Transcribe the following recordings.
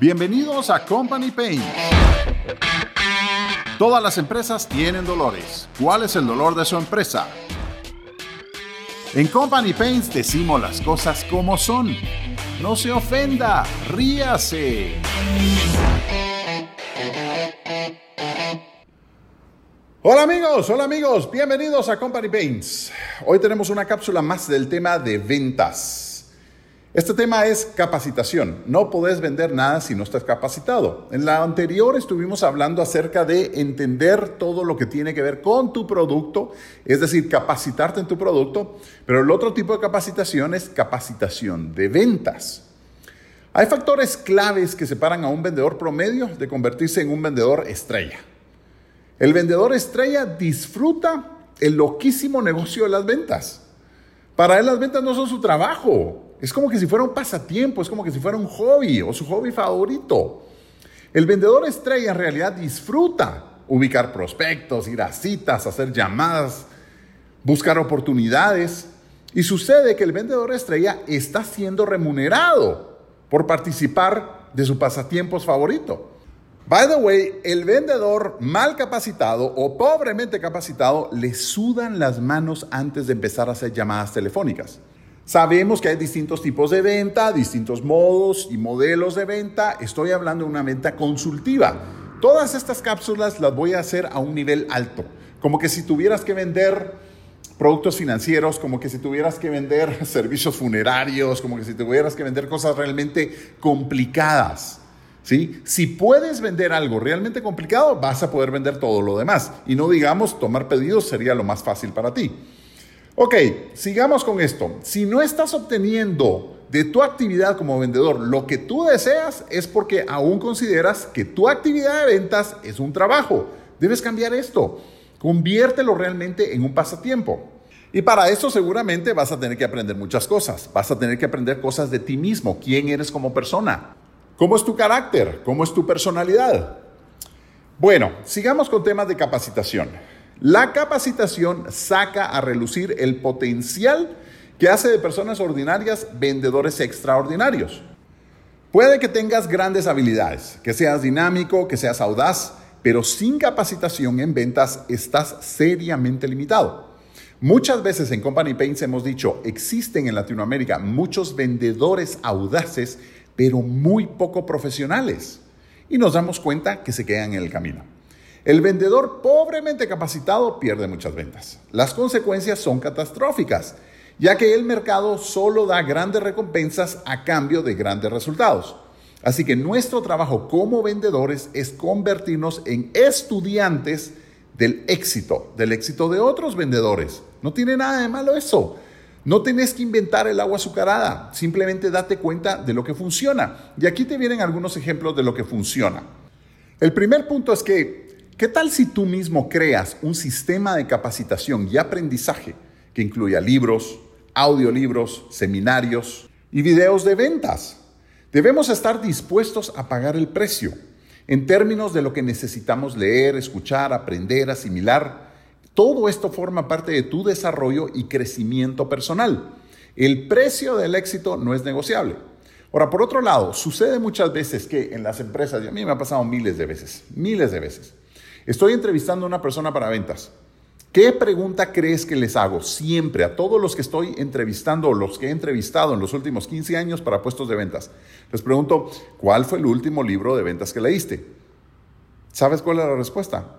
Bienvenidos a Company Pain. Todas las empresas tienen dolores. ¿Cuál es el dolor de su empresa? En Company Paints decimos las cosas como son. No se ofenda, ríase. Hola amigos, hola amigos, bienvenidos a Company Paints. Hoy tenemos una cápsula más del tema de ventas. Este tema es capacitación. No podés vender nada si no estás capacitado. En la anterior estuvimos hablando acerca de entender todo lo que tiene que ver con tu producto, es decir, capacitarte en tu producto, pero el otro tipo de capacitación es capacitación de ventas. Hay factores claves que separan a un vendedor promedio de convertirse en un vendedor estrella. El vendedor estrella disfruta el loquísimo negocio de las ventas. Para él las ventas no son su trabajo, es como que si fuera un pasatiempo, es como que si fuera un hobby o su hobby favorito. El vendedor estrella en realidad disfruta ubicar prospectos, ir a citas, hacer llamadas, buscar oportunidades. Y sucede que el vendedor estrella está siendo remunerado por participar de su pasatiempos favorito. By the way, el vendedor mal capacitado o pobremente capacitado le sudan las manos antes de empezar a hacer llamadas telefónicas. Sabemos que hay distintos tipos de venta, distintos modos y modelos de venta. Estoy hablando de una venta consultiva. Todas estas cápsulas las voy a hacer a un nivel alto. Como que si tuvieras que vender productos financieros, como que si tuvieras que vender servicios funerarios, como que si tuvieras que vender cosas realmente complicadas. ¿sí? Si puedes vender algo realmente complicado, vas a poder vender todo lo demás. Y no digamos, tomar pedidos sería lo más fácil para ti. Ok, sigamos con esto. Si no estás obteniendo de tu actividad como vendedor lo que tú deseas, es porque aún consideras que tu actividad de ventas es un trabajo. Debes cambiar esto. Conviértelo realmente en un pasatiempo. Y para eso seguramente vas a tener que aprender muchas cosas. Vas a tener que aprender cosas de ti mismo, quién eres como persona, cómo es tu carácter, cómo es tu personalidad. Bueno, sigamos con temas de capacitación. La capacitación saca a relucir el potencial que hace de personas ordinarias vendedores extraordinarios. Puede que tengas grandes habilidades, que seas dinámico, que seas audaz, pero sin capacitación en ventas estás seriamente limitado. Muchas veces en Company Paints hemos dicho, existen en Latinoamérica muchos vendedores audaces, pero muy poco profesionales. Y nos damos cuenta que se quedan en el camino. El vendedor pobremente capacitado pierde muchas ventas. Las consecuencias son catastróficas, ya que el mercado solo da grandes recompensas a cambio de grandes resultados. Así que nuestro trabajo como vendedores es convertirnos en estudiantes del éxito, del éxito de otros vendedores. No tiene nada de malo eso. No tenés que inventar el agua azucarada, simplemente date cuenta de lo que funciona. Y aquí te vienen algunos ejemplos de lo que funciona. El primer punto es que ¿Qué tal si tú mismo creas un sistema de capacitación y aprendizaje que incluya libros, audiolibros, seminarios y videos de ventas? Debemos estar dispuestos a pagar el precio en términos de lo que necesitamos leer, escuchar, aprender, asimilar. Todo esto forma parte de tu desarrollo y crecimiento personal. El precio del éxito no es negociable. Ahora, por otro lado, sucede muchas veces que en las empresas, a mí me ha pasado miles de veces, miles de veces, Estoy entrevistando a una persona para ventas. ¿Qué pregunta crees que les hago siempre a todos los que estoy entrevistando o los que he entrevistado en los últimos 15 años para puestos de ventas? Les pregunto, ¿cuál fue el último libro de ventas que leíste? ¿Sabes cuál es la respuesta?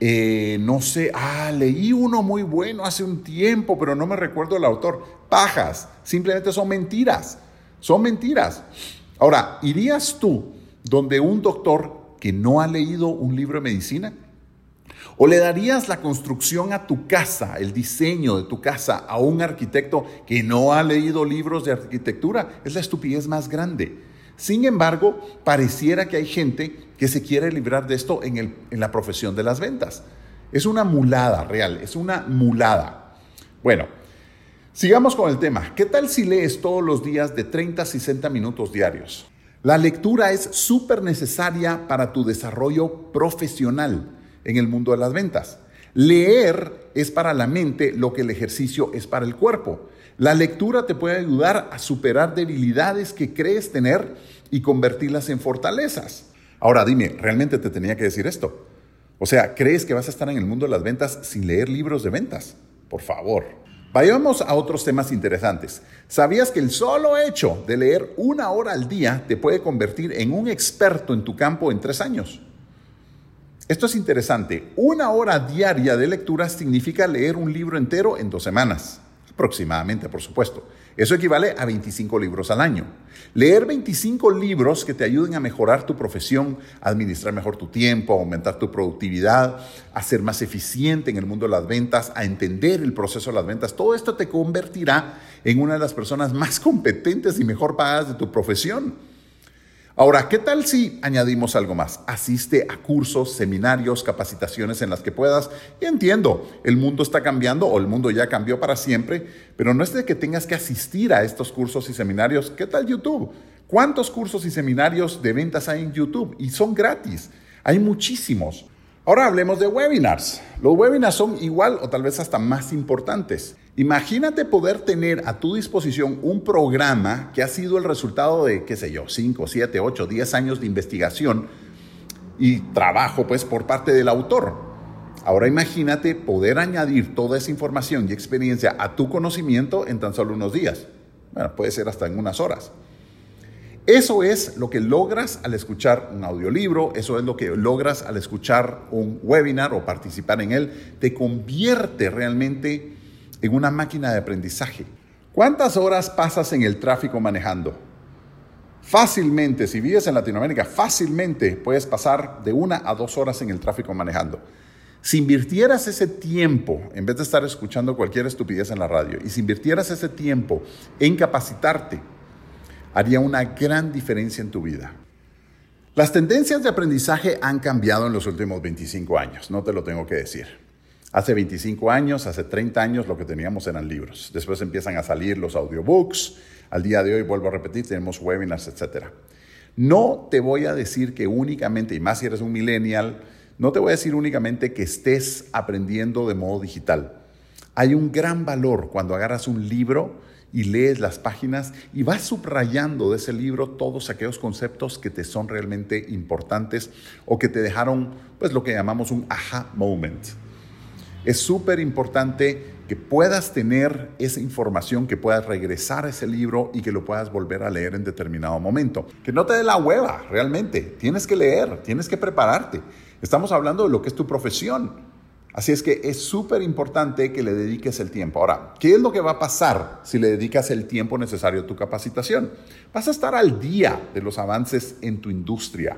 Eh, no sé, ah, leí uno muy bueno hace un tiempo, pero no me recuerdo el autor. Pajas, simplemente son mentiras, son mentiras. Ahora, ¿irías tú donde un doctor que no ha leído un libro de medicina? ¿O le darías la construcción a tu casa, el diseño de tu casa, a un arquitecto que no ha leído libros de arquitectura? Es la estupidez más grande. Sin embargo, pareciera que hay gente que se quiere librar de esto en, en la profesión de las ventas. Es una mulada real, es una mulada. Bueno, sigamos con el tema. ¿Qué tal si lees todos los días de 30 a 60 minutos diarios? La lectura es súper necesaria para tu desarrollo profesional en el mundo de las ventas. Leer es para la mente lo que el ejercicio es para el cuerpo. La lectura te puede ayudar a superar debilidades que crees tener y convertirlas en fortalezas. Ahora dime, ¿realmente te tenía que decir esto? O sea, ¿crees que vas a estar en el mundo de las ventas sin leer libros de ventas? Por favor. Vayamos a otros temas interesantes. ¿Sabías que el solo hecho de leer una hora al día te puede convertir en un experto en tu campo en tres años? Esto es interesante. Una hora diaria de lectura significa leer un libro entero en dos semanas aproximadamente, por supuesto. Eso equivale a 25 libros al año. Leer 25 libros que te ayuden a mejorar tu profesión, administrar mejor tu tiempo, a aumentar tu productividad, a ser más eficiente en el mundo de las ventas, a entender el proceso de las ventas, todo esto te convertirá en una de las personas más competentes y mejor pagadas de tu profesión. Ahora, ¿qué tal si añadimos algo más? Asiste a cursos, seminarios, capacitaciones en las que puedas. Y entiendo, el mundo está cambiando o el mundo ya cambió para siempre, pero no es de que tengas que asistir a estos cursos y seminarios. ¿Qué tal YouTube? ¿Cuántos cursos y seminarios de ventas hay en YouTube? Y son gratis. Hay muchísimos. Ahora hablemos de webinars. Los webinars son igual o tal vez hasta más importantes. Imagínate poder tener a tu disposición un programa que ha sido el resultado de, qué sé yo, 5, 7, 8, 10 años de investigación y trabajo pues por parte del autor. Ahora imagínate poder añadir toda esa información y experiencia a tu conocimiento en tan solo unos días. Bueno, puede ser hasta en unas horas. Eso es lo que logras al escuchar un audiolibro, eso es lo que logras al escuchar un webinar o participar en él. Te convierte realmente en una máquina de aprendizaje. ¿Cuántas horas pasas en el tráfico manejando? Fácilmente, si vives en Latinoamérica, fácilmente puedes pasar de una a dos horas en el tráfico manejando. Si invirtieras ese tiempo, en vez de estar escuchando cualquier estupidez en la radio, y si invirtieras ese tiempo en capacitarte, haría una gran diferencia en tu vida. Las tendencias de aprendizaje han cambiado en los últimos 25 años, no te lo tengo que decir. Hace 25 años, hace 30 años lo que teníamos eran libros. Después empiezan a salir los audiobooks. Al día de hoy, vuelvo a repetir, tenemos webinars, etc. No te voy a decir que únicamente, y más si eres un millennial, no te voy a decir únicamente que estés aprendiendo de modo digital. Hay un gran valor cuando agarras un libro y lees las páginas y vas subrayando de ese libro todos aquellos conceptos que te son realmente importantes o que te dejaron pues lo que llamamos un aha moment. Es súper importante que puedas tener esa información, que puedas regresar a ese libro y que lo puedas volver a leer en determinado momento. Que no te dé la hueva, realmente. Tienes que leer, tienes que prepararte. Estamos hablando de lo que es tu profesión. Así es que es súper importante que le dediques el tiempo. Ahora, ¿qué es lo que va a pasar si le dedicas el tiempo necesario a tu capacitación? Vas a estar al día de los avances en tu industria.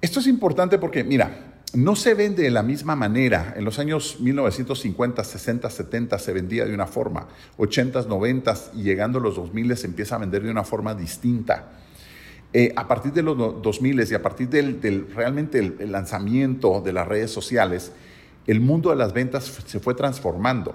Esto es importante porque, mira, no se vende de la misma manera. En los años 1950, 60, 70 se vendía de una forma. 80, 90 y llegando a los 2000 se empieza a vender de una forma distinta. Eh, a partir de los 2000 y a partir del, realmente el lanzamiento de las redes sociales, el mundo de las ventas se fue transformando.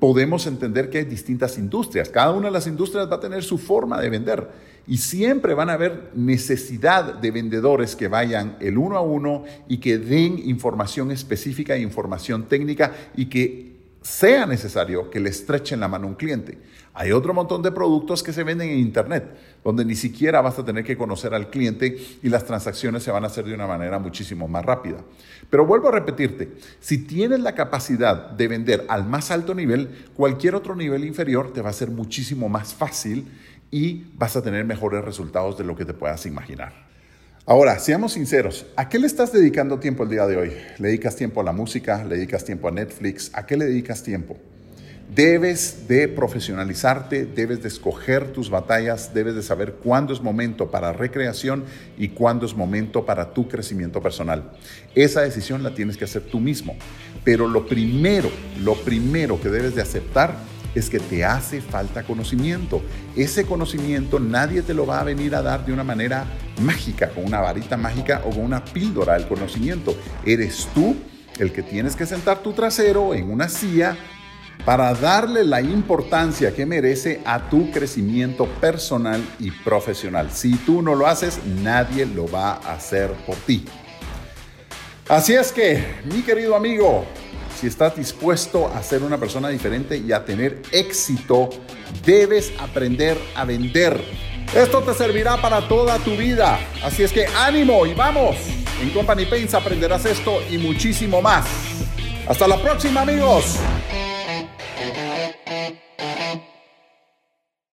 Podemos entender que hay distintas industrias. Cada una de las industrias va a tener su forma de vender y siempre van a haber necesidad de vendedores que vayan el uno a uno y que den información específica e información técnica y que sea necesario que le estrechen la mano a un cliente. Hay otro montón de productos que se venden en Internet, donde ni siquiera vas a tener que conocer al cliente y las transacciones se van a hacer de una manera muchísimo más rápida. Pero vuelvo a repetirte, si tienes la capacidad de vender al más alto nivel, cualquier otro nivel inferior te va a ser muchísimo más fácil y vas a tener mejores resultados de lo que te puedas imaginar. Ahora, seamos sinceros, ¿a qué le estás dedicando tiempo el día de hoy? ¿Le dedicas tiempo a la música? ¿Le dedicas tiempo a Netflix? ¿A qué le dedicas tiempo? Debes de profesionalizarte, debes de escoger tus batallas, debes de saber cuándo es momento para recreación y cuándo es momento para tu crecimiento personal. Esa decisión la tienes que hacer tú mismo. Pero lo primero, lo primero que debes de aceptar es que te hace falta conocimiento. Ese conocimiento nadie te lo va a venir a dar de una manera mágica, con una varita mágica o con una píldora del conocimiento. Eres tú el que tienes que sentar tu trasero en una silla para darle la importancia que merece a tu crecimiento personal y profesional. Si tú no lo haces, nadie lo va a hacer por ti. Así es que, mi querido amigo, si estás dispuesto a ser una persona diferente y a tener éxito, debes aprender a vender. Esto te servirá para toda tu vida. Así es que ánimo y vamos. En Company Paints aprenderás esto y muchísimo más. Hasta la próxima amigos.